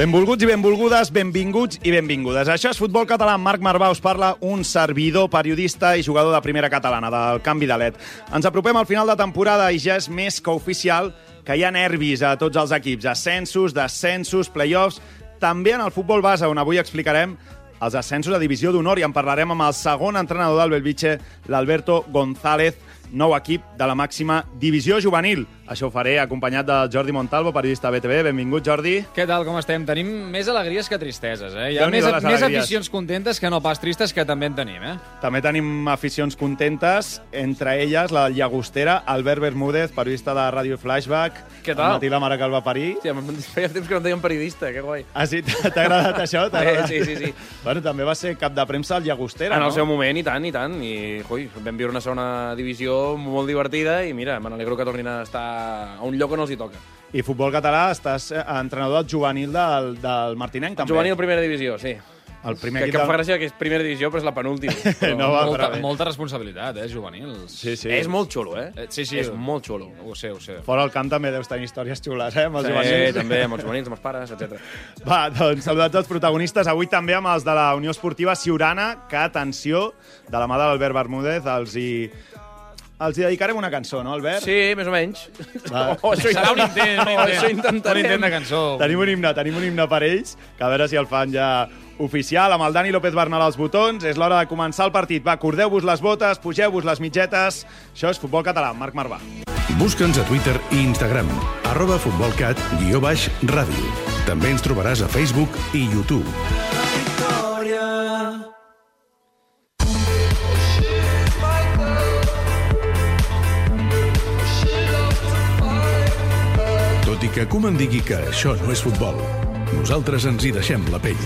Benvolguts i benvolgudes, benvinguts i benvingudes. Això és Futbol Català. Marc Marvà us parla, un servidor, periodista i jugador de primera catalana, del canvi de LED. Ens apropem al final de temporada i ja és més que oficial que hi ha nervis a tots els equips. Ascensos, descensos, play-offs... També en el futbol base, on avui explicarem els ascensos a divisió d'honor i en parlarem amb el segon entrenador del Belvitge, l'Alberto González, nou equip de la màxima divisió juvenil. Això ho faré acompanyat del Jordi Montalvo, periodista BTV. Benvingut, Jordi. Què tal, com estem? Tenim més alegries que tristeses, eh? Hi ha més, més aficions contentes que no pas tristes, que també en tenim, eh? També tenim aficions contentes, entre elles la llagostera, Albert Bermúdez, periodista de Ràdio Flashback. Què tal? Matí la mare que el va parir. Hòstia, em- feia temps que no em deien periodista, que guai. Ah, sí? T'ha agradat això? Agradat? sí, sí, sí. Bueno, també va ser cap de premsa al llagostera, En no? el seu moment, i tant, i tant. I, ui, vam viure una segona divisió molt divertida i mira, me n'alegro que tornin a estar a un lloc on els hi toca. I futbol català, estàs eh, entrenador del juvenil del, del Martinenc, també. Juvenil primera divisió, sí. El primer Que, que em fa gràcia que és primera divisió, però és la penúltima. Però No va, molta, bé. molta responsabilitat, eh, juvenils. Sí, sí. És molt xulo, eh? Eh, sí, sí. És molt xulo. Ho sé, ho sé. Fora el camp també deus tenir històries xules, eh, amb els Sí, juvenils. també, amb els juvenils, amb els pares, etc. Va, doncs saludats els protagonistes. Avui també amb els de la Unió Esportiva Siurana, que, atenció, de la mà de l'Albert Bermúdez, els hi... Els hi dedicarem una cançó, no, Albert? Sí, més o menys. Va. Oh, això Serà un intent, un intent. això un intentarem. intent de cançó. Tenim un himne, tenim un himne per ells, que a veure si el fan ja oficial, amb el Dani López Bernal als botons. És l'hora de començar el partit. Va, cordeu-vos les botes, pugeu-vos les mitgetes. Això és Futbol Català. Marc Marvà. Busca'ns a Twitter i Instagram, arroba futbolcat, guió baix, ràdio. També ens trobaràs a Facebook i YouTube. Victòria. Tot i que Koeman digui que això no és futbol, nosaltres ens hi deixem la pell.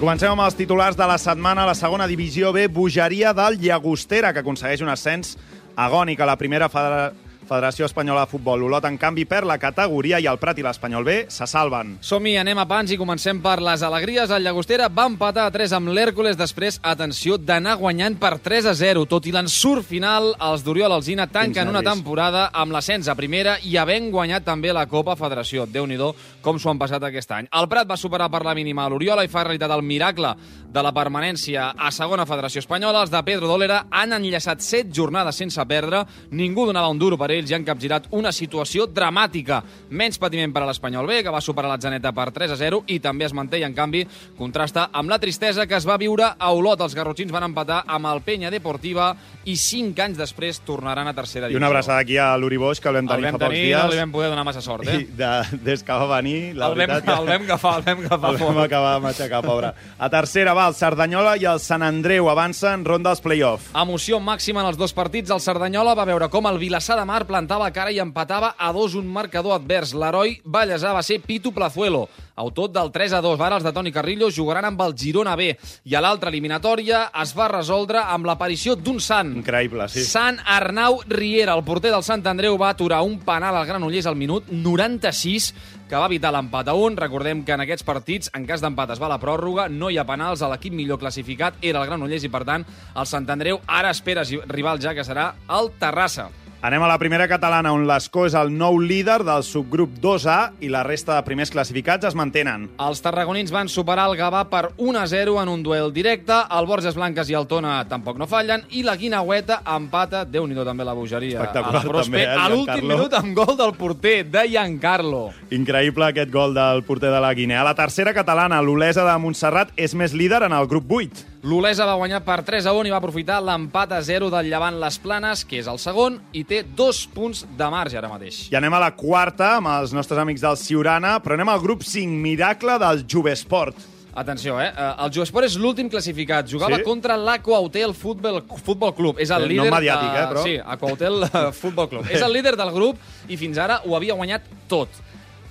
Comencem amb els titulars de la setmana. La segona divisió B, bogeria del Llagostera, que aconsegueix un ascens agònic a la primera federa Federació Espanyola de Futbol. Olot, en canvi, perd la categoria i el Prat i l'Espanyol B se salven. Som-hi, anem a pans i comencem per les alegries. El Llagostera va empatar a 3 amb l'Hèrcules després, atenció, d'anar guanyant per 3 a 0. Tot i l'ensurt final, els d'Oriol Alzina tanquen una temporada amb l'ascens a primera i havent guanyat també la Copa Federació. déu nhi com s'ho han passat aquest any. El Prat va superar per la mínima l'Oriola i fa realitat el miracle de la permanència a segona Federació Espanyola. Els de Pedro Dólera han enllaçat 7 jornades sense perdre. Ningú donava un duro per ells i han capgirat una situació dramàtica. Menys patiment per a l'Espanyol B, que va superar l'Atzeneta per 3 a 0 i també es manté i, en canvi, contrasta amb la tristesa que es va viure a Olot. Els garrotxins van empatar amb el Penya Deportiva i 5 anys després tornaran a tercera I divisió. una abraçada aquí a l'Uri Boix, que el vam El tenir vam fa pocs tenir, dies. no li vam poder donar massa sort, I eh? de, des que va venir, la El vam, veritat... el vam agafar, el vam agafar. El vam acabar de matxacar, pobre. A tercera va el Cerdanyola i el Sant Andreu avancen ronda als play-off. Emoció màxima en els dos partits. El Cerdanyola va veure com el Vilassar de Mar plantava cara i empatava a dos un marcador advers. L'heroi ballesà va ser Pitu Plazuelo, autor del 3 a 2. Ara els de Toni Carrillo jugaran amb el Girona B. I a l'altra eliminatòria es va resoldre amb l'aparició d'un sant. Increïble, sí. Sant Arnau Riera, el porter del Sant Andreu, va aturar un penal al Granollers al minut 96 que va evitar l'empat a un. Recordem que en aquests partits, en cas d'empat es va la pròrroga, no hi ha penals, l'equip millor classificat era el Granollers i, per tant, el Sant Andreu ara espera rival ja que serà el Terrassa. Anem a la primera catalana, on l'Escó és el nou líder del subgrup 2A i la resta de primers classificats es mantenen. Els tarragonins van superar el Gavà per 1-0 en un duel directe, el Borges Blanques i el Tona tampoc no fallen, i la Guinaueta empata, déu nhi també la bogeria, Espectacular, a la Prospe, també, eh, a l'últim minut amb gol del porter, de Giancarlo. Increïble aquest gol del porter de la Guinea. A la tercera catalana, l'Olesa de Montserrat és més líder en el grup 8. L'Olesa va guanyar per 3 a 1 i va aprofitar l'empat a 0 del Llevant Les Planes, que és el segon, i té dos punts de marge ara mateix. I anem a la quarta amb els nostres amics del Ciurana, però anem al grup 5, Miracle del Jovesport. Atenció, eh? eh, El Jovesport és l'últim classificat. Jugava Sí? contra l'Aquahotel Futbol, Futbol Club. És el Eh, no líder... mediàtic, de... eh, però. Sí, Aquahotel eh, Futbol Club. És el líder del grup i fins ara ho havia guanyat tot.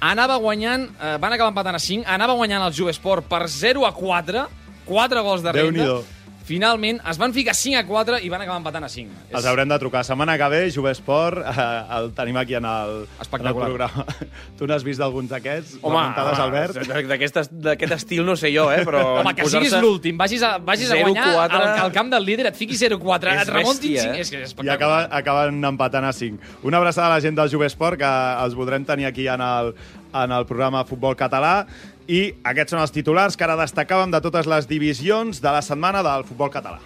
Anava guanyant, eh, van acabar empatant a 5, anava guanyant el Jovesport per 0 a 4, 4 gols de renda. Finalment es van ficar 5 a 4 i van acabar empatant a 5. Els haurem de trucar. Setmana que ve, Jovesport, eh, el tenim aquí en el, en el Espectacular. programa. Tu n'has vist d'alguns d'aquests? Home, Albert? d'aquest d'aquest estil no sé jo, eh, però... Home, que siguis l'últim, vagis, a, vagis a guanyar 0-4. al, al camp del líder, et fiquis 0-4, És et remontin bèstia, 5... eh? És, que és I acaba, acaben empatant a 5. Una abraçada a la gent del Jovesport, que els voldrem tenir aquí en el, en el programa Futbol Català. I aquests són els titulars que ara destacàvem de totes les divisions de la setmana del futbol català.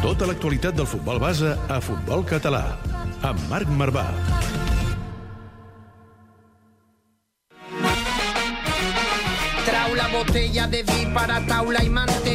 Tota l'actualitat del futbol base a Futbol Català. Amb Marc Marvà. Trau la botella de vi per a taula i mantell,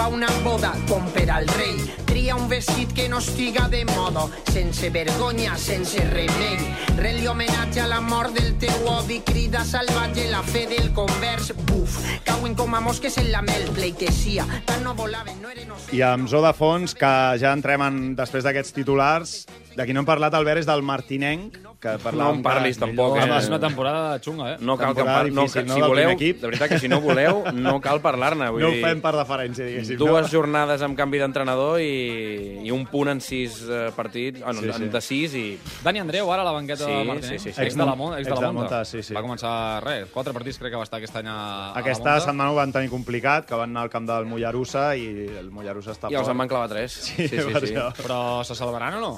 pa una boda, com per al rei. Tria un vestit que no estiga de moda, sense vergonya, sense remei. Rel homenatge a la mort del teu odi, crida salvatge la fe del convers. Buf, cauen com a mosques en la mel, pleitesia. Tant no volaven, no eren. I amb Zo de fons, que ja entrem en, després d'aquests titulars, de qui no hem parlat, Albert, és del Martinenc, que No parlàvem em parlis, que- tampoc, Home, eh? és una temporada xunga, eh? No cal que Temporada par... no, difícil, que, no, si del voleu, primer equip. de veritat que si no voleu, no cal parlar-ne. vull No ho fem per deferència, diguéssim. Dues no? jornades amb canvi d'entrenador i, i un punt en sis eh, partits, ah, no, Sí, sí. de sis i... Dani Andreu, ara a la banqueta Sí, de Martínez. sí, sí, sí. Ex de la, Mon- ex de la Monta. Monta, sí, sí. Va començar, res, quatre partits crec que va estar aquest any a, a Aquesta la Monta. setmana ho van tenir complicat, que van anar al camp del Mollerussa i el Mollerussa està I els en van clavar tres. Sí, sí, sí. sí. Però se salvaran o no?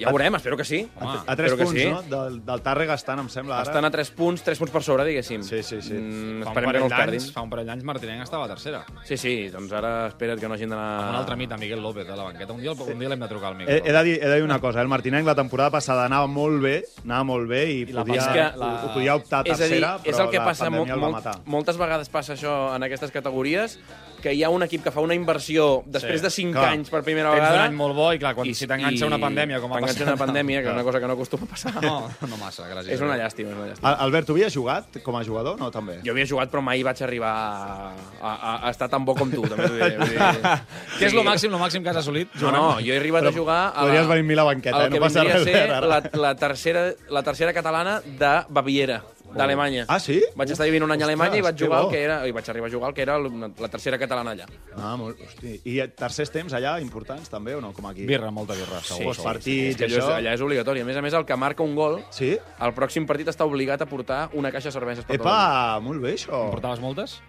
Ja ho veurem, espero que sí. Home, A tres punts, sí. no? Del, del Tàrrega estan, em sembla, ara. Estan a 3 punts, 3 punts per sobre, diguéssim. Sí, sí, sí. Mm, Fa un, esperem que no els perdin. fa un parell d'anys Martinenc estava a tercera. Sí, sí, doncs ara espera't que no hagin d'anar... Un altre mit a Miguel López a la banqueta. Un dia, un dia l'hem de trucar al He, Miguel. he, de dir, he de dir una cosa, eh? el Martinenc la temporada passada anava molt bé, anava molt bé i, I la podia, que ho, ho podia optar a és a dir, tercera, és però el que la passa pandèmia el va molt, matar. moltes vegades passa això en aquestes categories, que hi ha un equip que fa una inversió després Sí, de 5 clar. anys per primera Tens un vegada... any molt bo i, clar, quan, si t'enganxa una pandèmia, com ha T'enganxa passat... una pandèmia, que és una cosa que no acostuma a passar. No, no massa, gràcies. És una llàstima, és una llàstima. Al- Albert, tu havies jugat com a jugador? No, també. Jo havia jugat, però mai vaig arribar a, a, a estar tan bo com tu, també t'ho diré. Dir... Què és lo màxim, lo màxim que has assolit? No, no, jo he arribat a jugar a podries venir amb mi a la banqueta, el eh? No passa res, la, la, tercera, la tercera catalana de Baviera, d'Alemanya. Ah, sí? Vaig estar vivint un any a Alemanya i vaig jugar el que era, i vaig arribar a jugar el que era la, tercera catalana allà. Ah, molt, hosti. I tercers temps allà importants, també, o no? Com aquí? Birra, molta birra, segur. Sí, partits, és, això. allà és obligatori. A més a més, el que marca un gol, Sí? al pròxim partit està obligat a portar una caixa de cerveses per. Epa, molt bé, això. En portaves moltes?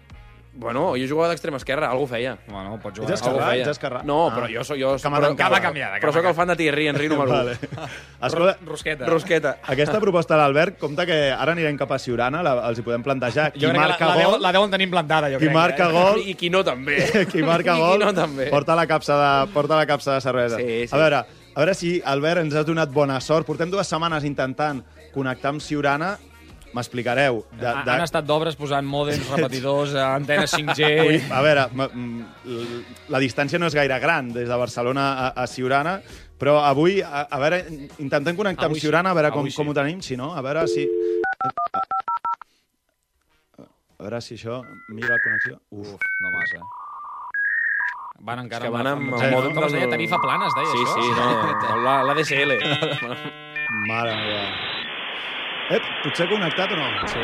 Bueno, jo jugava d'extrema esquerra, algú feia. Bueno, pots Ets jugar. esquerrà? Algú feia. ets esquerrà? No, Ah. però jo soc... Jo, Cama però. Cama canviada, Però sóc el fan de Thierry Henry número 1. Vale. Escolta, Rosqueta. Rosqueta. aquesta proposta de l'Albert, compte que ara anirem cap a Siurana, la, els hi podem plantejar. Qui Jo marca la, la, gol, la deuen tenir implantada, jo qui crec. marca eh? gol, I qui no també. qui marca I gol, qui no també. porta la capsa de, porta la capsa de cervesa. Sí, sí. A veure, a veure si, Albert, ens has donat bona sort. Portem dues setmanes intentant connectar amb Siurana. M'explicareu. De, Ha- Han estat d'obres posant mòdems, repetidors, eh, antenes 5G... A veure, la distància no és gaire gran des de Barcelona a, a Siurana, però avui, a, a veure, intentem connectar Avui amb sí. Siurana, a veure com, sí. com ho tenim, si no, a veure si... A, a veure si això... Mira la connexió. Uf. Uf, no massa. Van encara que van amb amb, el com, mòdem com es deia? Tarifa plana, es deia Sí, això? sí, no, la- l'ADSL. Mare meva. Ep, potser connectat o no? Sí.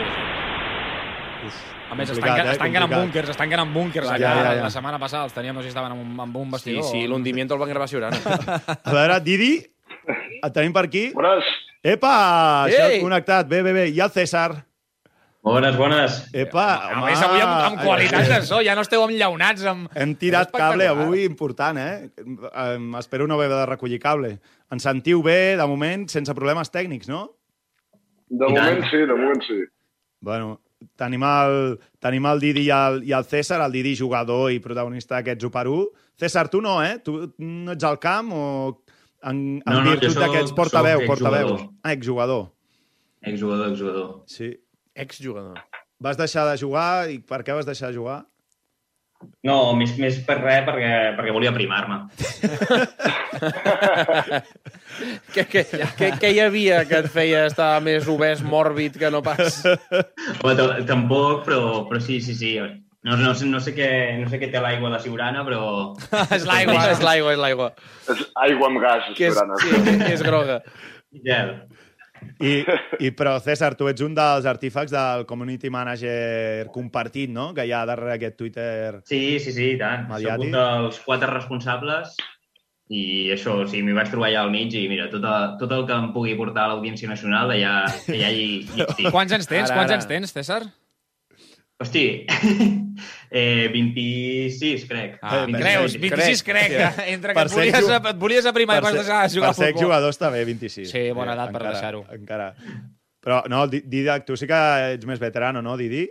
Uf, A més, es tanquen, eh? es tanquen en búnkers, es tanquen en búnkers. Allà. ja, ja, ja. La setmana passada els teníem, no sé si estaven en un, en un Sí, vestidor. sí, o- l'hundimiento el van gravar a Siurana. A veure, Didi, et tenim per aquí. Bones. Epa, això Ei! connectat. Bé, bé, bé. I el César. Bones, bones. Epa, A més, avui amb, amb qualitat de so, ja no esteu enllaunats amb... Hem tirat cable avui important, eh? Espero no haver de recollir cable. Ens sentiu bé, de moment, sense problemes tècnics, no? De I moment tant. sí, de moment sí. Bueno, tenim el, tenim el Didi i el, i el César, el Didi jugador i protagonista d'aquest 1 per 1. César, tu no, eh? Tu no ets al camp o en, en No, no, virtut d'aquests portaveu, portaveus? Ah, exjugador. Exjugador, exjugador. Sí. Exjugador. Vas deixar de jugar i per què vas deixar de jugar? No, més, més per res, perquè, perquè volia primar-me. Què, què, què, què hi havia que et feia estar més obès, mòrbid, que no pas... Home, tampoc, però, però sí, sí, sí. No, no, sé, no, sé què, no sé què té l'aigua de Siurana, però... és l'aigua. és l'aigua, és l'aigua. És aigua amb gas, Que és, Siurana. sí, que, que és groga. Gel. I, I, però, César, tu ets un dels artífecs del community manager compartit, no?, que hi ha darrere aquest Twitter. Sí, sí, sí, i tant. Mediàtic. Soc un dels quatre responsables i això, o sigui, m'hi vaig trobar allà al mig i mira, tot, a, tot el que em pugui portar a l'Audiència Nacional, allà, allà hi, hi estic. Quants anys tens? Ara, Quants ara. anys tens, César? Hosti, eh, 26, crec. Eh, Ah, Vint- creus? crec. 26 crec. Crec. Entre Per que et ser volies, ju- et volies aprimar i vas ser- deixar de jugar per a ser futbol. jugador està bé, 26. Sí, bona edat per encara, deixar-ho. Encara. Però, no, Di- Didac, tu sí que ets més veterano, no, Didi?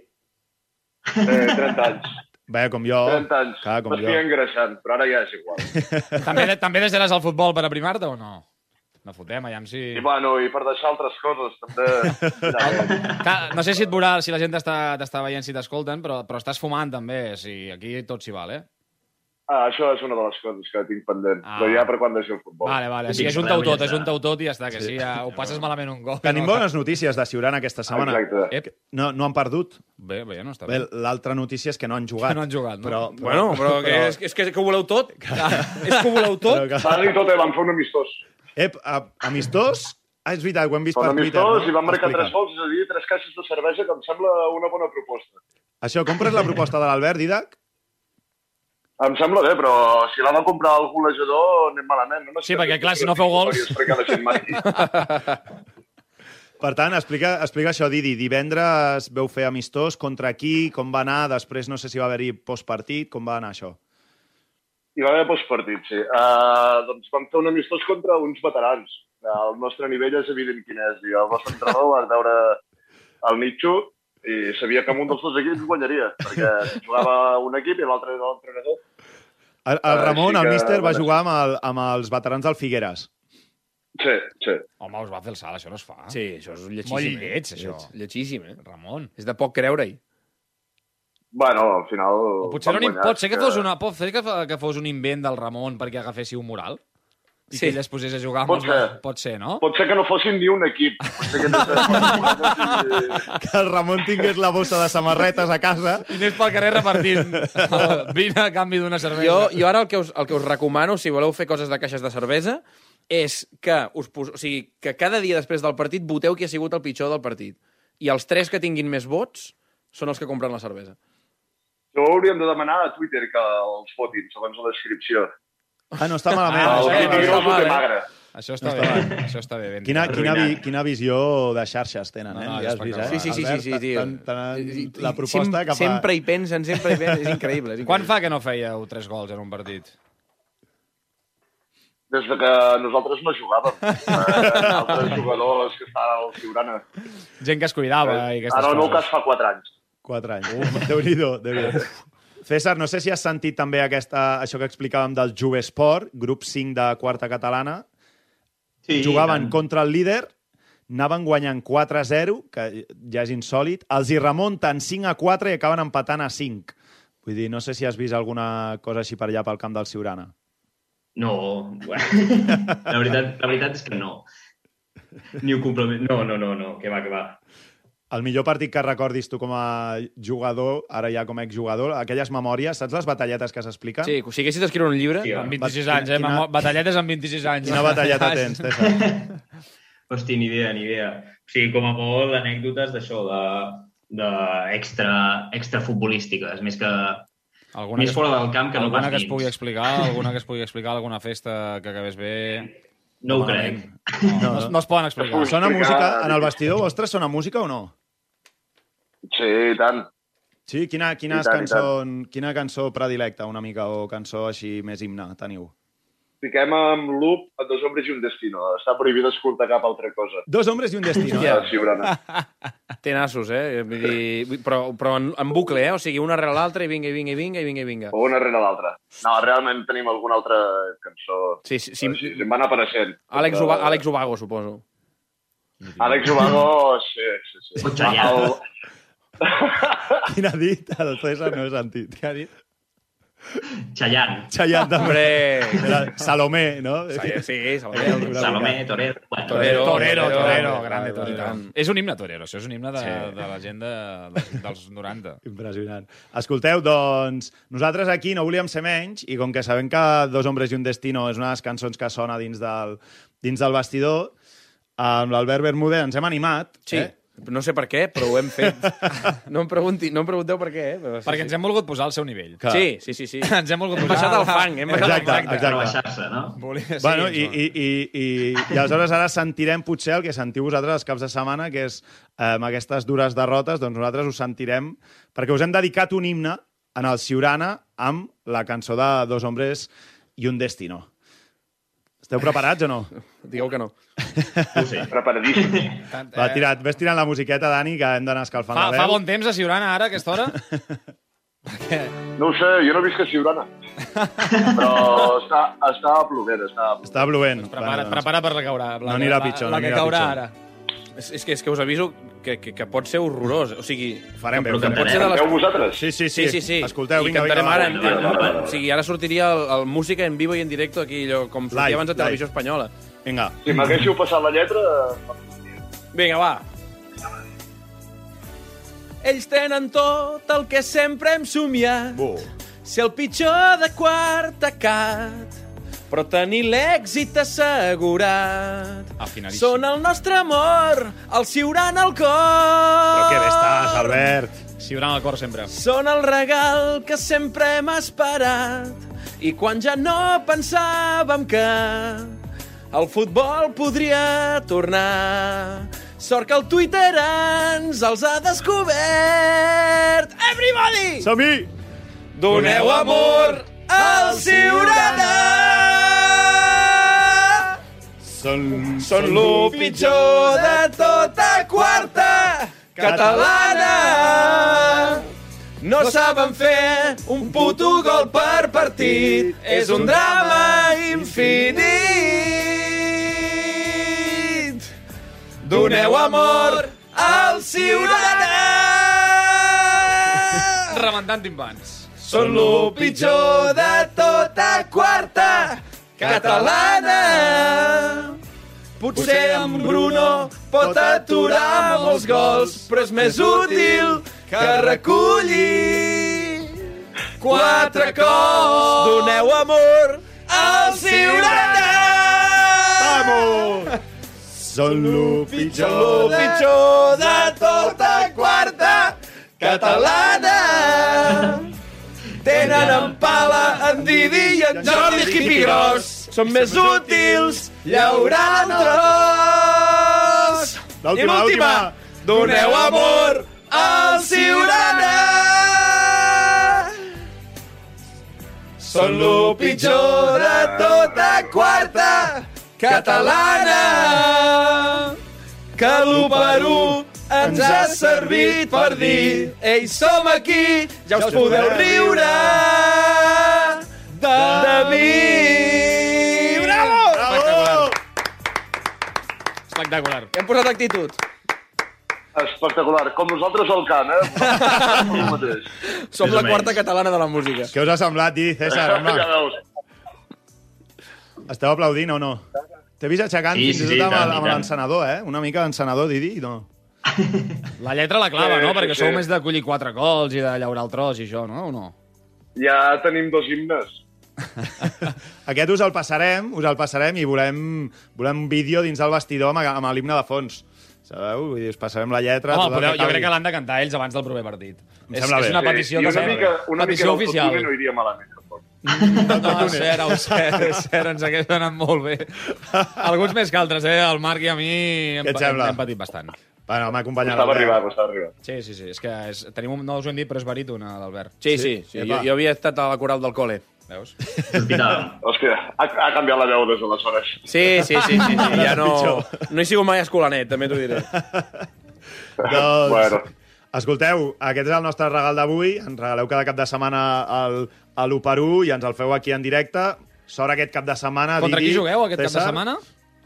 Eh, 30 anys. Bé, com jo. 30 anys. Clar, com M'estic jo. engreixant, però ara ja és igual. També, també deixaràs el futbol per aprimar-te o no? No fotem, aviam si... I bueno, i per deixar altres coses, també. Ja, Clar, no sé si et veurà, si la gent t'està veient, si t'escolten, però, però estàs fumant també, si aquí tot s'hi val, eh? Ah, això és una de les coses que tinc pendent. Ah. Però ja per quan deixi el futbol. Vale, vale, sí, Estic ajuntau fora, tot, està. ajuntau tot i ja està, que sí, ja ho passes malament un gol. Tenim bones notícies de Ciurana aquesta setmana. Exacte. No, no han perdut. bé, bé, no està Bé, bé. l'altra notícia és que no han jugat. Que no han jugat, no? Però, Bueno, però, que, és, és, que, és que ho voleu tot? és que ho voleu tot? Però que... Van i tot, eh, van fer un amistós. Ep, a, amistós? Ah, és veritat, ho hem vist Fa per Twitter, amistós no? i van marcar Explica. tres gols, és a dir, tres caixes de cervesa, que em sembla una bona proposta. Això, compres la proposta de l'Albert, Didac? Em sembla bé, però si l'ha de comprar el golejador, anem malament. No Sí, perquè, clar, si no feu gols-. Per tant, explica, explica això, Didi. Divendres veu fer amistós, contra qui, com va anar, després no sé si va haver-hi postpartit, com va anar això? Hi va haver postpartit, sí. Uh, doncs vam fer un amistós contra uns veterans. El nostre nivell és evident quin és. I el nostre entrenador va veure el Nicho i sabia que amb un dels dos equips guanyaria, perquè jugava un equip i l'altre era l'entrenador. El, el Ramon, sí el que míster, va jugar amb, el, amb els veterans del Figueres. Sí, sí. Home, us va fer el salt, això no es fa. Sí, això és lletjíssim. Molt eh? lleig, això. Lletjíssim, eh? Ramon. És de poc creure-hi. Bueno, al final... O potser guanyar, pot ser que fos, una, pot ser que, que fos un invent del Ramon perquè agaféssiu moral? I Sí. que ell es posés a jugar amb Pot els... ser. Pot ser, no? Pot ser que no fossin ni un equip. Que no. Que el Ramon tingués la bossa de samarretes a casa. I anés pel carrer repartint vine a canvi d'una cervesa. Jo, jo ara el que, us, el que us recomano, si voleu fer coses de caixes de cervesa, és que, us pos... o sigui, que cada dia després del partit voteu qui ha sigut el pitjor del partit. I els tres que tinguin més vots són els que compren la cervesa. Ho hauríem de demanar a Twitter que els votin, segons la descripció. Ah, no està malament. Ah, no el està malament. Grosso mal, té eh? magre. Això està bé, això està bé. Ben Quina, quina, vi, quina visió de xarxes tenen, No, eh? no, ja has vist, eh? Sí, sí, sí, sí, sí, tio. Tan, tan, I- la proposta sem cap a... Sempre hi pensen, sempre hi pensen. És increïble. És increïble. Quan fa que no fèieu tres gols en un partit? Des de que nosaltres no jugàvem. Eh, altres jugadors que estaven al Ciurana. Gent que es cuidava i aquestes Ara no, coses. cas fa 4 anys. Quatre anys. Uh, Déu-n'hi-do, déu nhi César, no sé si has sentit també aquesta, això que explicàvem del Juvesport, grup 5 de quarta catalana. Sí, Jugaven tant. contra el líder, anaven guanyant 4-0, que ja és insòlid, els hi remunten 5-4 i acaben empatant a 5. Vull dir, no sé si has vist alguna cosa així per allà pel camp del Ciurana. No, la veritat, la veritat és que no. Ni ho complement... No, no, no, no, que va, que va. El millor partit que recordis tu com a jugador, ara ja com a exjugador, aquelles memòries, saps les batalletes que s'expliquen? Sí, si haguessis d'escriure un llibre... Sí, Amb va. 26 anys, eh? Quina-. Batalletes amb 26 anys. Quina batalleta tens, César? Hosti, ni idea, ni idea. O sigui, com a molt anècdotes d'això, de, de extra, extra futbolístiques, més que... Alguna Més que, es, fora del camp que no alguna pas que es pugui explicar, alguna que es pugui explicar, alguna festa que acabés bé... No ho crec. No, no, no, no es poden explicar. Sona Explicar- música? En el vestidor vostre sona música o no? Sí, i tant. Sí? Quina, quina, tant, cançó, quina cançó predilecta, una mica, o cançó així més himne, teniu? Fiquem amb loop a dos hombres i un destino. Està prohibit escoltar cap altra cosa. Dos hombres i un destino. Ja. eh? Ciurana. Té nassos, eh? Vull dir, però, però en, en bucle, eh? O sigui, una rere l'altra i vinga, i vinga, i vinga, i vinga, i vinga. O una rere l'altra. No, realment tenim alguna altra cançó. Sí, sí, Sí. sí. Així, em van apareixent. Àlex, Uba, Àlex Ubago, suposo. Àlex Ubago, sí, sí, sí. El, Quin ha dit? El César no he sentit. Què ha dit? Chayanne. Chayanne també. Era Salomé, no? Sí, sí, Salomé. Salomé, Torero. Bueno, Torero, Torero, Torero, Torero, grande Torero. Torero. És un himne Torero, això és un himne de, Sí. de la gent de, de, dels 90. Impressionant. Escolteu, doncs, nosaltres aquí no volíem ser menys i com que sabem que Dos hombres i un destino és una de les cançons que sona dins del, dins del vestidor, amb l'Albert Bermúdez ens hem animat. Sí. Eh? No sé per què, però ho hem fet. No em, pregunti, no em pregunteu per què, eh? Però sí, Perquè sí. ens hem volgut posar al seu nivell. Clar. Sí, sí, sí. sí. Ens hem volgut Hem posar... baixat al fang, hem baixat Exacte, al fang. exacte. no? Volia... Bueno, sí, i, i, i, i, i aleshores ara sentirem potser el que sentiu vosaltres els caps de setmana, que és eh, amb aquestes dures derrotes, doncs nosaltres us sentirem, perquè us hem dedicat un himne en el Ciurana amb la cançó de Dos hombres i un destino. Esteu preparats o no? Digueu que no. Sé. preparadíssim. Va, eh, tira't, ves tirant la musiqueta, Dani, que hem d'anar escalfant Fa, la fa veu. bon temps a Siurana, ara, a aquesta hora? No ho sé, jo no visc a Siurana. Però està, està plovent, està plovent. Està plovent. Prepara, doncs, prepara per la que caurà. La, No anirà la, pitjor, La, no que anirà caurà pitjor. ara. És, és, que, és que us aviso que, que, que pot ser horrorós. O sigui, Farem bé, que, ho que pot ser de les... Canteu vosaltres? Sí, sí, sí. Sí, sí, sí. Escolteu, vinga, vinga. ara. En, o sigui, ara sortiria el, el música en vivo i en directo aquí, allò, com sortia Live, abans de Televisió live. Espanyola. Vinga. Si m'haguéssiu passat la lletra... Vinga, va. Ells tenen tot el que sempre hem somiat. Bu. Ser el pitjor de quartecat, però tenir l'èxit assegurat. Afinadíssim. Són el nostre amor, el ciuran al cor. Però què bé estàs, Albert. Siurana al cor sempre. Són el regal que sempre hem esperat i quan ja no pensàvem que el futbol podria tornar. Sort que el Twitter ens els ha descobert. Everybody! Som-hi! Doneu amor al Ciurana! Són, Són lo pitjor de tota quarta catalana. No saben fer un puto gol per partit. És un drama infinit. Doneu amor al Ciurana! Rebentant timpans. Són lo pitjor de tota quarta catalana. Potser en Bruno pot aturar molts gols, però és més útil que reculli quatre cols. Doneu amor al Ciurana! Vamos! Són lo pitjor. lo pitjor de tota quarta catalana. Tenen en Pala, en Didi i en Jordi Hipigros. Són més útils, llaurant tros. I l'última, doneu amor al Ciurana. Són lo pitjor de tota quarta catalana. Que l'1 per 1 ens ha servit per dir Ei, som aquí, ja us podeu riure de, de mi. Bravo! Bravo! Espectacular. Hem posat actitud. Espectacular. Com nosaltres al camp, eh? Som la quarta catalana de la música. Què us ha semblat, Didi, César? Ja Home, veus. esteu aplaudint o no? T'he vist aixecant Sí, fins sí, i sí, tot amb, amb l'encenador, eh? Una mica d'encenador, Didi, no? La lletra la clava, Sí, no? sí, Perquè sí. sou més de collir quatre cols i de llaurar el tros i això, no? O no? Ja tenim dos himnes. Aquest us el passarem, us el passarem i volem, volem un vídeo dins del vestidor amb, amb l'himne de fons. Sabeu? Vull dir, us passarem la lletra... Home, podeu, jo crec que l'han de cantar ells abans del proper partit. Em És, sembla és bé. una Sí, petició I que una mica, una mica petició del oficial. No iria malament, tampoc. No, ara ho sé, és cert, ens hagués anat molt bé. Alguns més que altres, eh? El Marc i a mi hem, hem, hem patit bastant. Bueno, m'ha acompanyat Costava l'Albert. arribar, costava arribar. Sí, sí, sí. És que és, tenim un, no us ho hem dit, però és baríton, l'Albert. Sí, sí. sí. Epa. Jo, jo havia estat a la coral del col·le. Veus? Hòstia, ha, ha canviat la veu des d'aleshores. Sí, sí, sí, sí, sí. ja no, no he sigut mai escolanet, també t'ho diré. Doncs, Bueno. Escolteu, aquest és el nostre regal d'avui. Ens regaleu cada cap de setmana el, a l'1 per 1 i ens el feu aquí en directe. Sort aquest cap de setmana. Contra Didi, qui jugueu aquest cap de César. setmana?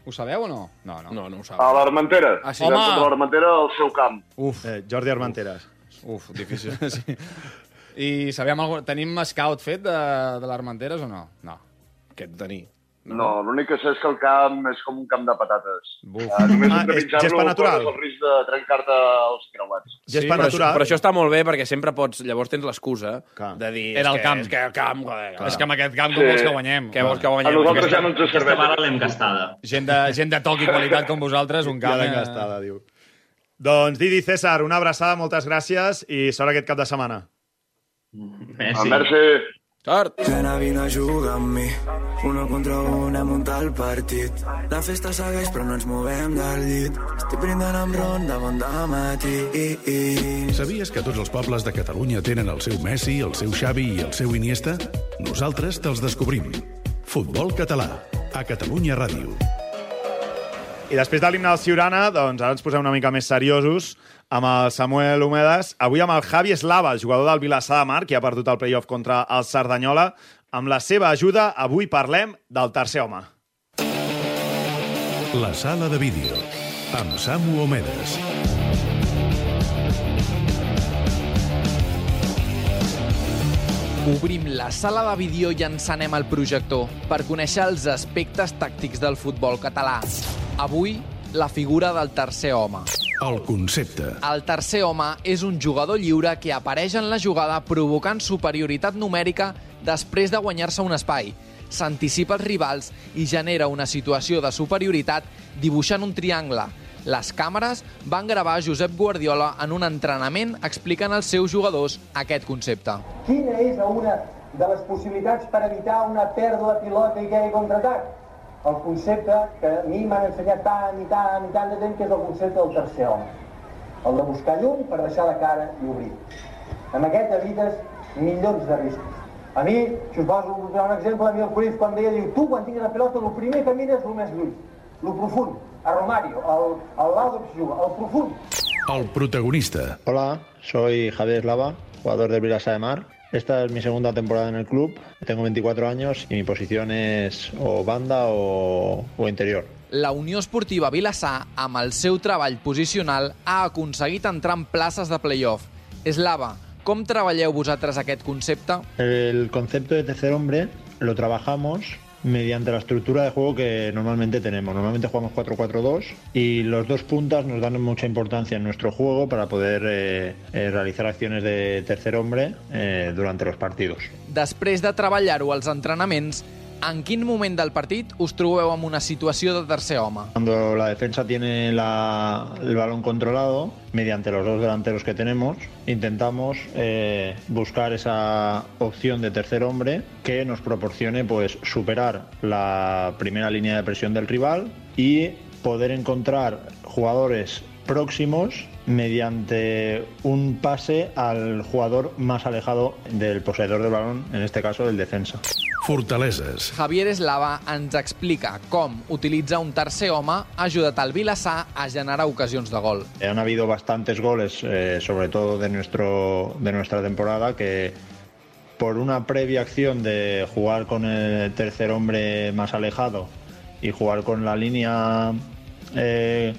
Ho sabeu o no? No, no. No, no ho A sabeu. l'Armentera. Ah, sí? Home! contra l'Armentera al seu camp. Uf, Eh, Jordi Armenteres. uf, difícil. sí. I sabem algun... tenim scout fet de, de l'Armenteres o no? No. Aquest de tenir. No, l'únic que sé és que el camp és com un camp de patates. Buf. Uh, només Ah, hem de és pitjar-lo gespa natural. corres el risc de trencar-te els creuats. Gespa Sí, Però, això, natural. però això està molt bé perquè sempre pots... Llavors tens l'excusa Clar. de dir... Era és el que, camp. És que el camp, joder. És que amb aquest camp com Sí. vols que guanyem? Què vols que A guanyem? nosaltres ja no ens Aquesta serveix. bala l'hem gastada. Gent de, gent de toc i qualitat com vosaltres, un Ja camp... l'hem eh, gastada, diu. Doncs Didi César, una abraçada, moltes gràcies i sort aquest cap de setmana. Messi. Merci. Sort! Nena, vine a jugar amb mi. Uno contra un, hem muntat el partit. La festa segueix, però no ens movem del llit. Estic brindant amb ron de bon matí. Sabies que tots els pobles de Catalunya tenen el seu Messi, el seu Xavi i el seu Iniesta? Nosaltres te'ls descobrim. Futbol català, a Catalunya Ràdio. I després de l'himne del Ciurana, doncs ara ens posem una mica més seriosos amb el Samuel Humedes. Avui amb el Javi Eslava, el jugador del Vilassar de Mar, que ha perdut el playoff contra el Cerdanyola. Amb la seva ajuda, avui parlem del tercer home. La sala de vídeo, amb Samu Omedes. Obrim la sala de vídeo i encenem el projector per conèixer els aspectes tàctics del futbol català. Avui, la figura del tercer home. El concepte. El tercer home és un jugador lliure que apareix en la jugada provocant superioritat numèrica després de guanyar-se un espai. S'anticipa els rivals i genera una situació de superioritat dibuixant un triangle. Les càmeres van gravar Josep Guardiola en un entrenament explicant als seus jugadors aquest concepte. Quina és una de les possibilitats per evitar una pèrdua de pilota i que hi hagi contraatac? El concepte que a mi m'han ensenyat tant i tant i tant de temps, que és el concepte del tercer home. El de buscar llum per deixar la cara i obrir. Amb aquest evites milions de riscos. A mi, si us poso un exemple, a mi el Cruyff quan deia, diu, tu quan tinguis la pilota, el primer que mires és el més lluny, el profund, a Romario, al, al lado que juga, el profund. El protagonista. Hola, soy Javier Eslava, jugador del Vilassar de Mar. Esta es mi segunda temporada en el club. Tengo 24 años y mi posición es o banda o, o interior. La Unió Esportiva Vilassar, amb el seu treball posicional, ha aconseguit entrar en places de playoff. Eslava, com treballeu vosaltres aquest concepte? El concepto de tercer hombre lo trabajamos mediante la estructura de juego que normalmente tenemos. Normalmente jugamos 4-4-2 y los dos puntas nos dan mucha importancia en nuestro juego para poder eh, eh, realizar acciones de tercer hombre eh, durante los partidos. Després de treballar-ho als entrenaments, en quin moment del partit us trobeu en una situació de tercer home? Cuando la defensa tiene la- el balón controlado, mediante los dos delanteros que tenemos, intentamos eh, buscar esa opción de tercer hombre que nos proporcione pues, superar la primera línea de presión del rival y poder encontrar jugadores próximos mediante un pase al jugador más alejado del poseedor del balón, en este caso el defensa. Fortaleses. Javier Eslava ens explica com utilitzar un tercer home ha ajudat el Vilassar a generar ocasions de gol. Han habido bastantes goles, eh, sobre todo de, nuestro, de nuestra temporada, que por una previa acción de jugar con el tercer hombre más alejado y jugar con la línea eh,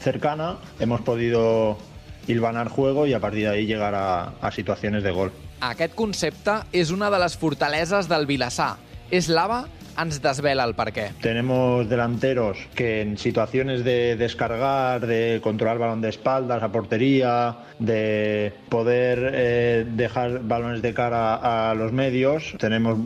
cercana, hemos podido hilvanar juego y a partir de ahí llegar a, a situaciones de gol. Aquest concepte és una de les fortaleses del Vilassar. Eslava ens desvela el perquè. Tenemos delanteros que en situaciones de descargar, de controlar balón de espaldas a portería, de poder eh, dejar balones de cara a los medios, tenemos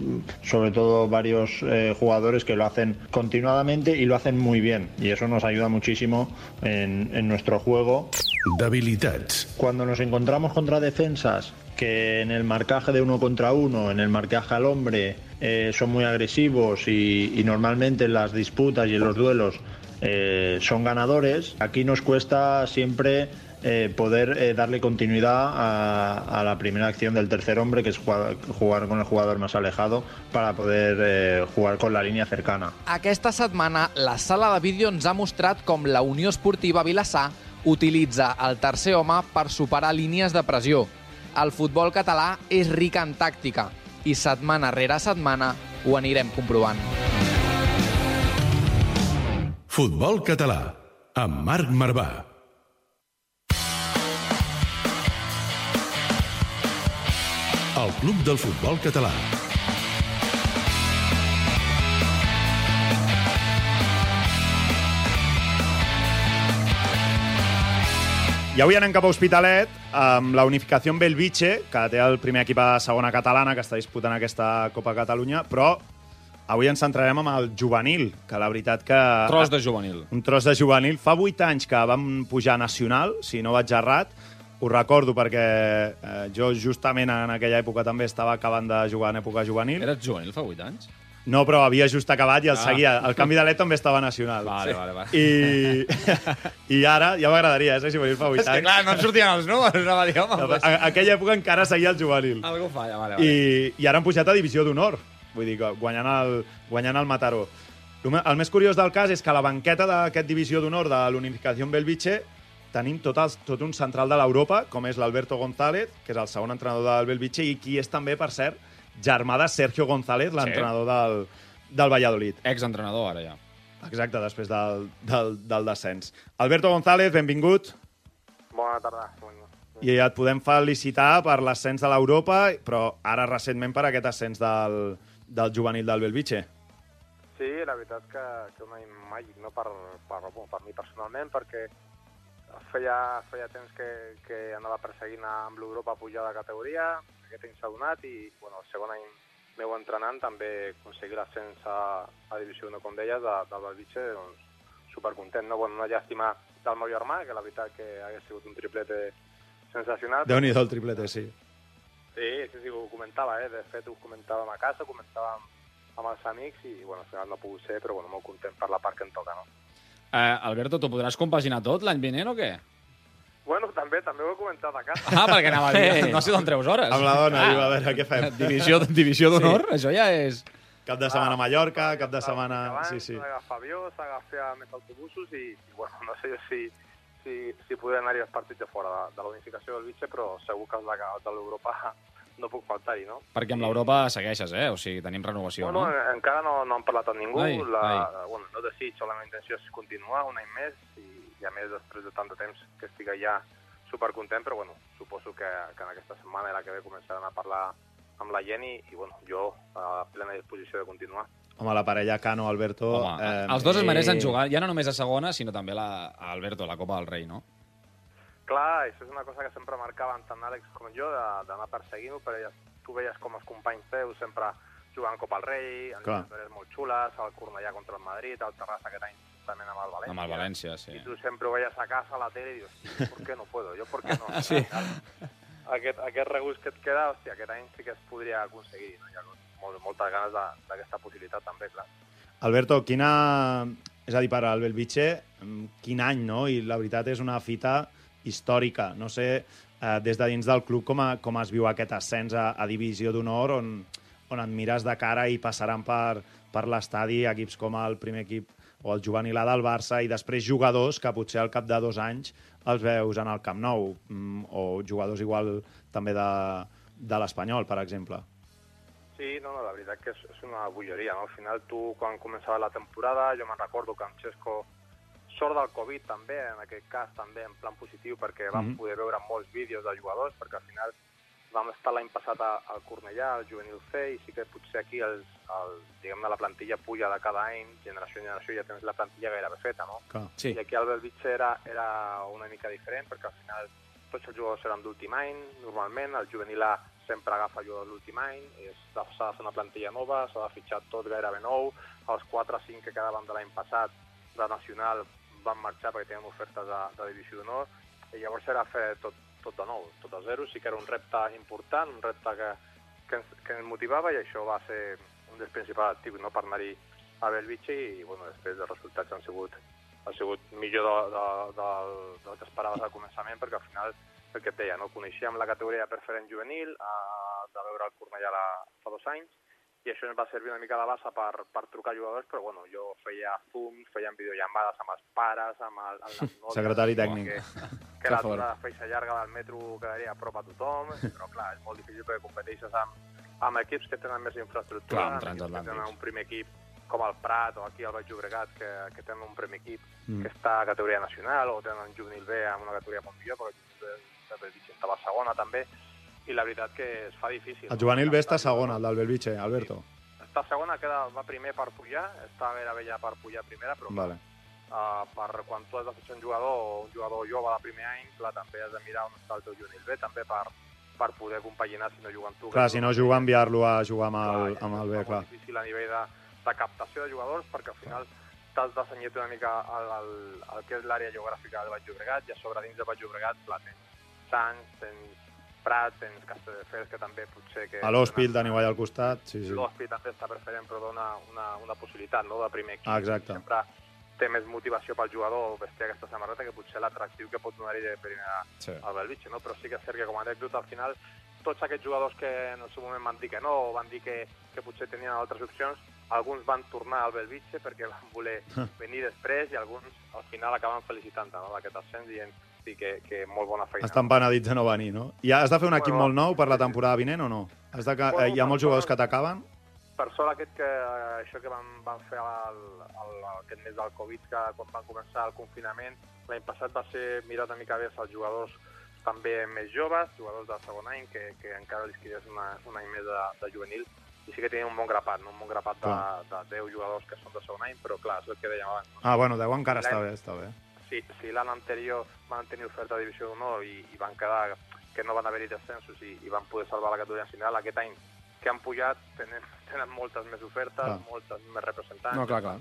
sobre todo varios eh, jugadores que lo hacen continuadamente y lo hacen muy bien. Y eso nos ayuda muchísimo en, en nuestro juego. Debilitats. Cuando nos encontramos contra defensas que en el marcaje de uno contra uno, en el marcaje al hombre, eh, son muy agresivos y, normalmente en las disputas y en los duelos eh, son ganadores, aquí nos cuesta siempre eh, poder darle continuidad a, la primera acción del tercer hombre, que es jugar, con el jugador más alejado, para poder jugar con la línea cercana. Aquesta setmana, la sala de vídeo ens ha com la Unió Esportiva Vilassar utilitza el tercer home per superar línies de pressió. El futbol català és ric en tàctica i setmana rere setmana ho anirem comprovant. Futbol català, amb Marc Marvà. El Club del Futbol Català. I avui anem cap a Hospitalet amb la unificació Belviche, que té el primer equip a segona catalana que està disputant aquesta Copa Catalunya, però avui ens centrarem amb el juvenil, que la veritat que... Tros de juvenil. Un tros de juvenil. Fa vuit anys que vam pujar a nacional, si no vaig errat. Ho recordo perquè eh, jo justament en aquella època també estava acabant de jugar en època juvenil. Eres juvenil fa 8 anys? No, però havia just acabat i el Ah. seguia. El canvi de l'Et també estava nacional. Vale, vale, vale. I, I ara, ja m'agradaria, eh, ser juvenil fa 8 És que anys. clar, no em sortien els números, anava a dir, home, pues, a, aquella època encara seguia el juvenil. algú falla, vale, vale. I, I ara han pujat a divisió d'honor, vull dir, guanyant el, guanyant el Mataró. El, més curiós del cas és que a la banqueta d'aquest divisió d'honor de l'Unificació Belviche tenim tot, el, tot un central de l'Europa, com és l'Alberto González, que és el segon entrenador del Belviche, i qui és també, per cert, germà de Sergio González, l'entrenador del, del Valladolid. Exentrenador, ara ja. Exacte, després del, del, del descens. Alberto González, benvingut. Bona tarda. I et podem felicitar per l'ascens de l'Europa, però ara recentment per aquest ascens del, del juvenil del Belviche. sí, la veritat que, que un any màgic, no per, per, bueno, per mi personalment, perquè feia, feia temps que, que anava perseguint amb l'Europa pujar de categoria, aquest any s'ha donat i bueno, el segon any meu entrenant també aconseguir l'ascens a, a Divisió 1, com deies, de, del Belvitge, doncs supercontent, no? Bueno, una llàstima del meu germà, que la veritat que hagués sigut un triplete sensacional. Déu-n'hi-do el triplete, sí. Sí, sí, sí, ho comentava, eh? De fet, ho comentàvem a casa, ho comentàvem amb els amics i, bueno, al final no ha pogut ser, però, bueno, molt content per la part que em toca, no? Eh, Alberto, tu podràs compaginar tot l'any vinent o què? Bueno, també també ho he comentat a casa. Ah, perquè anava a dir, no sé d'on treus hores. Amb la dona, Ah. diu, a veure, què fem? Divisió, divisió d'honor, Sí. això ja és... Cap de setmana a Mallorca, cap de setmana... Abans Sí, sí. s'ha d'agafar avió, s'ha d'agafar més autobusos i, i, bueno, no sé jo si, si, si podré anar-hi als partits de fora de, de la unificació del Vitge, però segur que els de, de l'Europa no puc faltar-hi, no? Perquè amb l'Europa segueixes, eh? O sigui, tenim renovació, Bueno, no? en- encara no, no han parlat amb ningú. Ai, la, ai. Bueno, no desitjo, la meva intenció és continuar un any més i, i a més després de tant de temps que estic allà supercontent, però bueno, suposo que, que en aquesta setmana i la que ve començaran a parlar amb la Jenny i bueno, jo a plena disposició de continuar. Home, la parella Cano-Alberto... Home, eh, els dos es mereixen eh, jugar, ja no només a segona, sinó també la, a Alberto, la Copa del Rei, no? Clar, això és una cosa que sempre marcaven tant Àlex com jo, de- d'anar perseguint-ho, però ja, tu veies com els companys teus sempre jugant Copa al Rei, en Clar. molt xules, el Cornellà contra el Madrid, el Terrassa aquest any també amb el València. Amb el València, sí. I tu sempre ho veies a casa, a la tele, i dius, "Hosti, ¿por qué no puedo? Jo, ¿por qué no? Sí. Aquest, aquest regust que et queda, hòstia, aquest any sí que es podria aconseguir. No? Hi ha molt, moltes ganes de- d'aquesta possibilitat, també, clar. Alberto, quina... És a dir, per al Belviche, mm, quin any, no? I la veritat és una fita històrica. No sé, eh, des de dins del club, com, a, com es viu aquest ascens a, a Divisió d'Honor, on, on et mires de cara i passaran per, per l'estadi equips com el primer equip o el juvenil A del Barça i després jugadors que potser al cap de dos anys els veus en el Camp Nou mm, o jugadors igual també de, de l'Espanyol, per exemple. Sí, no, no, la veritat que és, és una bogeria, no? Al final tu, quan començava la temporada, jo me'n recordo que amb Xesco sort del Covid també, en aquest cas també en plan positiu, perquè vam Mhm. poder veure molts vídeos de jugadors, perquè al final vam estar l'any passat a- al Cornellà, al Juvenil C, i sí que potser aquí els, el, diguem-ne, la plantilla puja de cada any, generació en generació, ja tens la plantilla gairebé feta, no? Clar. Sí. I aquí al Belvitge era, era una mica diferent, perquè al final tots els jugadors eren d'últim any, normalment, el juvenil A sempre agafa jugadors d'últim any, és- s'ha de fer una plantilla nova, s'ha de fitxar tot gairebé nou, els 4 o 5 que quedaven de l'any passat de Nacional van marxar perquè tenien ofertes de, de Divisió d'Honor, i llavors era fer tot, tot de nou, tot de zero, sí que era un repte important, un repte que, que, ens, que ens motivava i això va ser un dels principals actius no, per anar-hi a Belvitge i bueno, després els resultats han sigut, han sigut millor de, de, del, del que esperaves al començament perquè al final el que et deia, no? coneixíem la categoria preferent juvenil eh, de veure el Cornellà la, fa dos anys i això ens va servir una mica de base per, per trucar jugadors, però bueno, jo feia zooms, feien videollamades amb els pares, amb, el, amb les nòvies, Secretari tècnic. Que, Que la durada feixa llarga del metro quedaria a prop a tothom, però clar, és molt difícil perquè competeixes amb, amb equips que tenen més infraestructura, Clar, equips que tenen un primer equip com el Prat o aquí al Baix Llobregat, que, que tenen un primer equip Mm. que està a categoria nacional, o tenen juvenil B amb una categoria molt millor, perquè el juvenil B de Bellvitge estava a segona també, i la veritat que es fa difícil. El juvenil B està segon, el del Belvitge, Alberto. Està segona, queda, va primer per pujar, està a Vella per pujar primera, però Vale. Uh, per quan tu has de fitxar un jugador o un jugador jove de primer any, clar, també has de mirar on està el teu juvenil B, també per, per poder compaginar si no juguen tu. Clar, si no juga, enviar-lo a jugar amb el, amb el B, clar. És difícil a nivell de, de captació de jugadors perquè al final t'has de senyir una mica al, al, al que és l'àrea geogràfica del Baix Llobregat i a sobre dins del Baix Llobregat clar, tens Sants, tens Prat, tens Castelldefels, que també potser que... A l'Hospil teniu allà al costat, sí, sí. L'Hospil també està preferent, però dona una, una possibilitat no? de primer equip. Ah, exacte. Sempre té més motivació pel jugador vestir aquesta samarreta que potser l'atractiu que pot donar-hi de primera Sí. al Belvitge, no? però sí que és cert que com a anècdota al final tots aquests jugadors que en el seu moment van dir que no o van dir que, que potser tenien altres opcions alguns van tornar al Belvitge perquè van voler venir després i alguns al final acaben felicitant no? d'aquest ascens dient sí, que, que molt bona feina. Estan penedits de no venir, no? I has de fer un equip Bueno, molt nou per la temporada vinent o no? Has de, que, Bueno, hi ha molts jugadors que t'acaben? Per sort aquest que eh, això que van, van fer el, el, aquest mes del Covid, que quan van començar el confinament, l'any passat va ser mirar una mica més els jugadors també més joves, jugadors de segon any, que, que encara els quedés una, un any més de, de juvenil, i sí que tenien un bon grapat, no? un bon grapat de, de 10 jugadors que són de segon any, però clar, és el que dèiem abans. Ah, bueno, 10 encara està bé, està bé. Si, si l'any anterior van tenir oferta de divisió d'honor i, i van quedar que no van haver-hi descensos i, i van poder salvar la categoria nacional, aquest any que han pujat tenen, tenen moltes més ofertes, Clar. moltes més representants. No, clar, clar.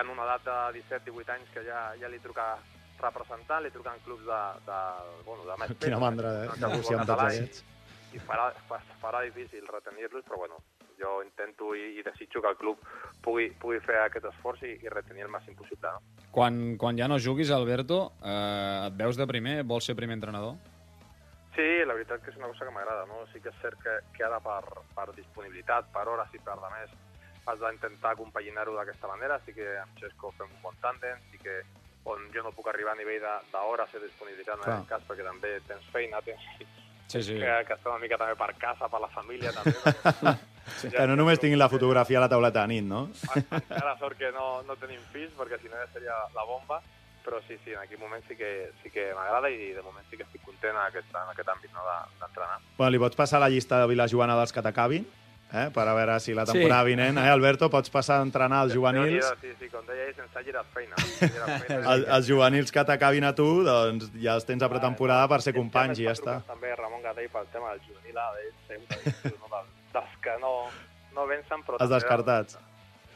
En una edat de 17-18 anys que ja, ja li truca representant, li truquen clubs de, de, bueno, de més Quina mandra, eh? no, de Negociar amb tots aquests. I, i farà, fa- farà difícil retenir-los, però bueno, jo intento i, i desitjo que el club pugui, pugui fer aquest esforç i, i retenir el màxim possible. No? Quan, quan ja no juguis, Alberto, eh, et veus de primer? Vols ser primer entrenador? Sí, la veritat que és una cosa que m'agrada, no? Sí que és cert que, que ara per, per disponibilitat, per hores i per de més, has d'intentar compaginar-ho d'aquesta manera. Sí que amb Xesco fem un bon tàndem, sí que on jo no puc arribar a nivell de- d'hores i disponibilitat en Clar. aquest cas, perquè també tens feina, tens Sí, sí. que, que està una mica també per casa, per la família també. perquè Sí, que no només tinguin la fotografia a la tauleta de nit, no? Encara sort que no, no tenim fills, perquè si no ja seria la bomba, però sí, sí, en aquell moment sí que, sí que m'agrada i de moment sí que estic content en aquest, en aquest àmbit no, de- d'entrenar. Bueno, li pots passar la llista de Vilajoana dels que t'acabin, eh? per a veure si la Sí. temporada vinent, eh, Alberto, pots passar a entrenar els juvenils. Sí, sí, com deia ell, sense llires feina. Sense llires feina. El, els juvenils que t'acabin a tu, doncs ja els tens a pretemporada per ser companys i ja està. També Ramon Gatell pel tema del juvenil sempre dels que no, no vencen, però... Els descartats.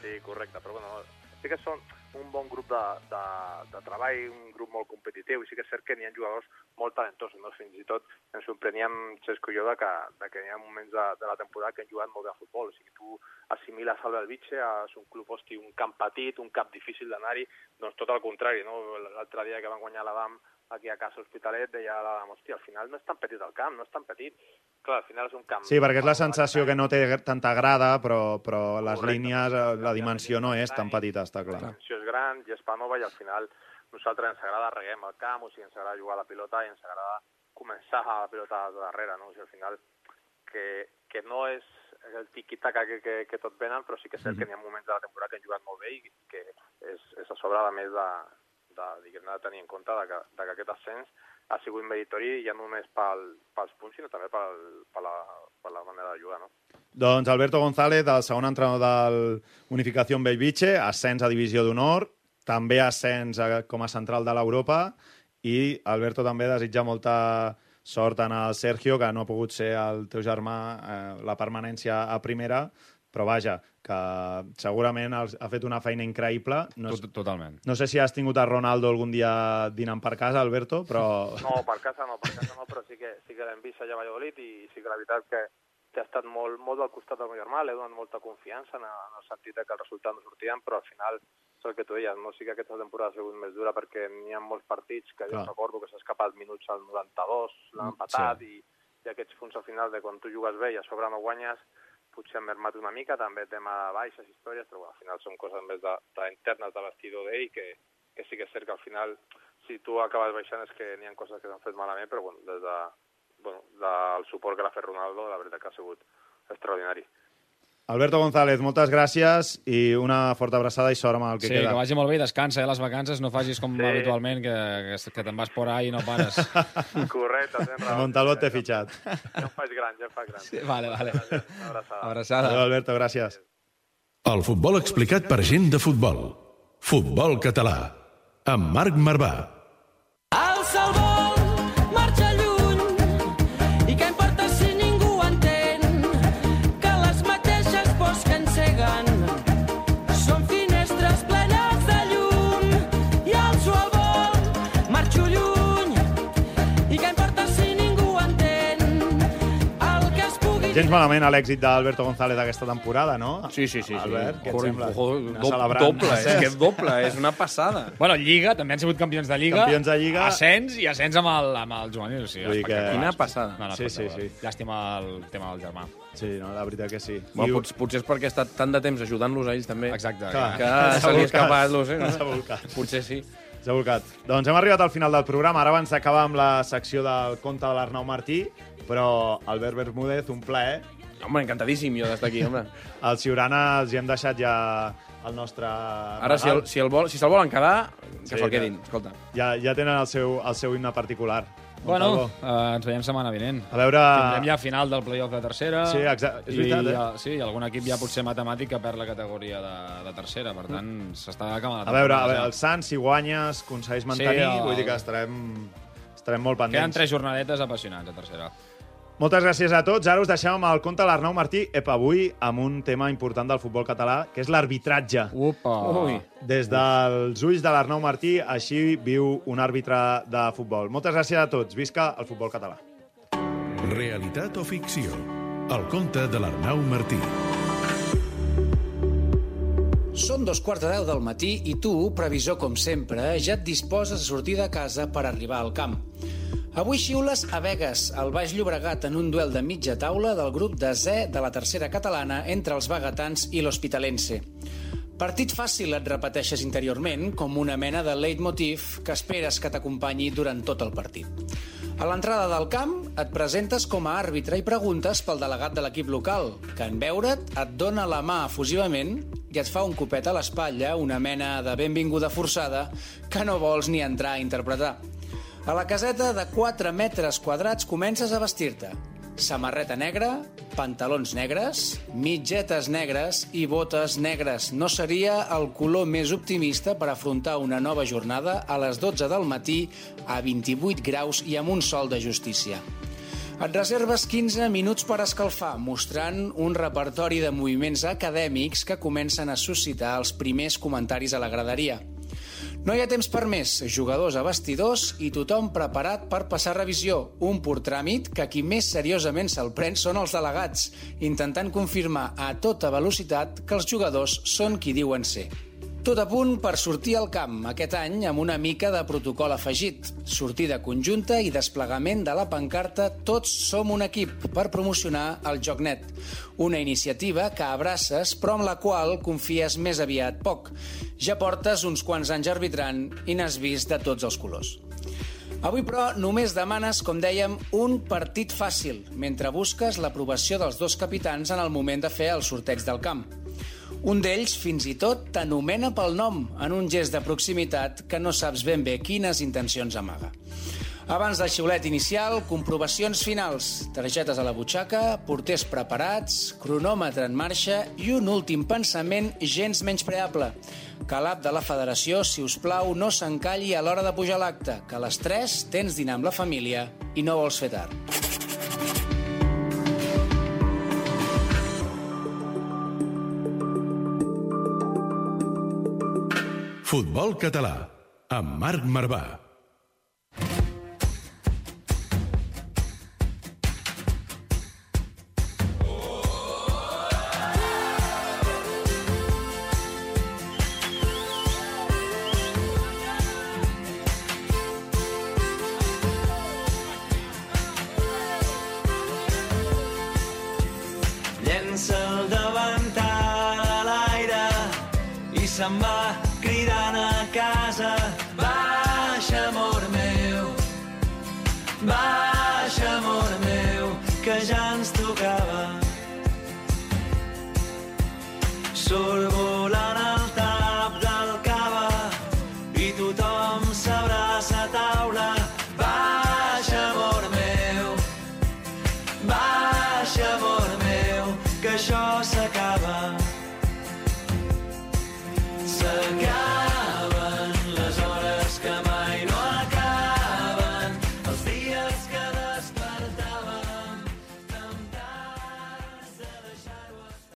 Sí, correcte, però bueno, sí que són un bon grup de, de, de treball, un grup molt competitiu, i sí que és cert que n'hi ha jugadors molt talentosos, no? fins i tot ens sorpreníem, Xesco i jo, de que, de que hi ha moments de, de la temporada que han jugat molt bé a futbol, o sigui, tu assimiles el Belvitge, és un club, hosti, un camp petit, un camp difícil d'anar-hi, doncs tot el contrari, no? L'altre dia que van guanyar l'Adam aquí a casa Hospitalet, deia l'Adam, hòstia, al final no és tan petit el camp, no és tan petit. Clar, al final és un camp... Sí, perquè és la sensació que no té tanta grada, però, però les Correcte. línies, eh, la dimensió no és tan petita, està La clar. dimensió és gran, gespa nova, i al final nosaltres ens agrada reguem el camp, o sigui, ens agrada jugar a la pilota i ens agrada començar a la pilota de darrere, no? O sigui, al final que, que no és el tiqui-taca que, que, que tot venen, però sí que és cert que n'hi ha moments de la temporada que han jugat molt bé i que és, és a sobre, a més de, de, diguem de tenir en compte de que, de que aquest ascens ha sigut meritori ja no només pel, pels punts, sinó també pel, per, la, per la manera de jugar, no? Doncs Alberto González, el segon entrenador del Unificació Bellvitge, ascens a Divisió d'Honor, també ascens a, com a central de l'Europa i Alberto també desitja molta sort en el Sergio, que no ha pogut ser el teu germà eh, la permanència a primera, però vaja, que segurament els- ha fet una feina increïble. No, Tot, totalment. no sé si has tingut a Ronaldo algun dia dinant per casa, Alberto, però... No, per casa no, per casa no, però sí que, sí que l'hem vist allà a Valladolid i sí que la veritat que, que ha estat molt, molt al costat del meu germà, li he donat molta confiança en, en el sentit que el resultat no sortien, però al final és el que tu deies, no? sí que aquesta temporada ha sigut més dura perquè n'hi ha molts partits que jo Clar. recordo que s'ha escapat minuts al 92, l'han Mm, empatat i, i aquests punts al final de quan tu jugues bé i a sobre no guanyes potser han mermat una mica, també tema de baixes, històries, però bueno, al final són coses més de, de internes de vestidor d'ell que, que sí que és cert que al final si tu acabes baixant és que n'hi ha coses que s'han fet malament, però bueno, des de, bueno, del suport que l'ha fet Ronaldo, la veritat que ha sigut extraordinari. Alberto González, moltes gràcies i una forta abraçada i sort amb el que sí, queda. que vagi molt bé i descansa, eh, les vacances. No facis com Sí. habitualment, que, que, que te'n vas por ahí i no pares. Correcte, tens raó. Montalbot t'he fitxat. Ja em faig gran, ja em faig gran. Sí, vale, vale. Abraçada. Abraçada. Adéu, Alberto, gràcies. El futbol explicat per gent de futbol. Futbol català. Amb Marc Marvà. Gens malament a l'èxit d'Alberto González aquesta temporada, no? Sí, sí, sí. sí. Albert, què et Joder, sembla? joder, Anar do- celebrant doble, és ascens. que és doble, és una passada. Bueno, Lliga, també han sigut campions de Lliga. Campions de Lliga. Ascens i ascens amb el, amb el juvenil. O sigui, Vull que-. Quina passada. No, no, Sí, sí, espectacular. Llàstima el tema del germà. Sí, no, la veritat que sí. Bueno, I- potser, potser és perquè ha estat tant de temps ajudant-los a ells també. Exacte. Clar. Que S'ha se li ha volcat. escapat, no sé. S'ha volcat. Potser sí. S'ha volcat. Doncs hem arribat al final del programa. Ara abans d'acabar amb la secció del conte de l'Arnau Martí, però Albert Bermúdez, un plaer. Home, encantadíssim jo d'estar aquí, home. Al Ciurana els hi hem deixat ja el nostre... Ara, si, el, si, el vol, si se'l volen quedar, que Sí, se'l que- quedin, escolta. Ja, ja tenen el seu, el seu himne particular. Bueno, eh, ens veiem setmana vinent. A veure- Tindrem ja final del playoff de tercera. Sí, exacte. És veritat, I, eh? Sí, algun equip ja potser matemàtic que perd la categoria de, de tercera. Per tant, s'està acabant la A veure, a temporada veure, el Sants, si guanyes, aconsegueix mantenir, el- vull dir que estarem, estarem molt pendents. Queden tres jornadetes apassionants a tercera. Moltes gràcies a tots. Ara us deixem amb el conte de l'Arnau Martí. Epa, avui amb un tema important del futbol català, que és l'arbitratge. Upa! Ui. Des dels ulls de l'Arnau Martí, així viu un àrbitre de futbol. Moltes gràcies a tots. Visca el futbol català. Realitat o ficció? El conte de l'Arnau Martí. Són dos quarts de deu del matí i tu, previsor com sempre, ja et disposes a sortir de casa per arribar al camp. Avui xiules a Vegas, al Baix Llobregat, en un duel de mitja taula del grup de Z de la tercera catalana entre els vagatans i l'Hospitalense. Partit fàcil, et repeteixes interiorment, com una mena de leitmotiv que esperes que t'acompanyi durant tot el partit. A l'entrada del camp et presentes com a àrbitre i preguntes pel delegat de l'equip local, que en veure't et dona la mà efusivament i et fa un copet a l'espatlla, una mena de benvinguda forçada que no vols ni entrar a interpretar. A la caseta de 4 metres quadrats comences a vestir-te. Samarreta negra, pantalons negres, mitgetes negres i botes negres. No seria el color més optimista per afrontar una nova jornada a les 12 del matí a 28 graus i amb un sol de justícia. Et reserves 15 minuts per escalfar, mostrant un repertori de moviments acadèmics que comencen a suscitar els primers comentaris a la graderia. No hi ha temps per més, jugadors a vestidors i tothom preparat per passar revisió. Un pur tràmit que qui més seriosament se'l pren són els delegats, intentant confirmar a tota velocitat que els jugadors són qui diuen ser. Tot a punt per sortir al camp, aquest any amb una mica de protocol afegit. Sortida conjunta i desplegament de la pancarta Tots som un equip per promocionar el Joc Net. Una iniciativa que abraces però amb la qual confies més aviat poc. Ja portes uns quants anys arbitrant i n'has vist de tots els colors. Avui, però, només demanes, com dèiem, un partit fàcil, mentre busques l'aprovació dels dos capitans en el moment de fer el sorteig del camp. Un d'ells, fins i tot, t'anomena pel nom, en un gest de proximitat que no saps ben bé quines intencions amaga. Abans del xiulet inicial, comprovacions finals, targetes a la butxaca, porters preparats, cronòmetre en marxa i un últim pensament gens menyspreable. Que l'app de la federació, si us plau, no s'encalli a l'hora de pujar l'acte, que a les 3 tens dinar amb la família i no vols fer tard. Futbol català, amb Marc Marvà.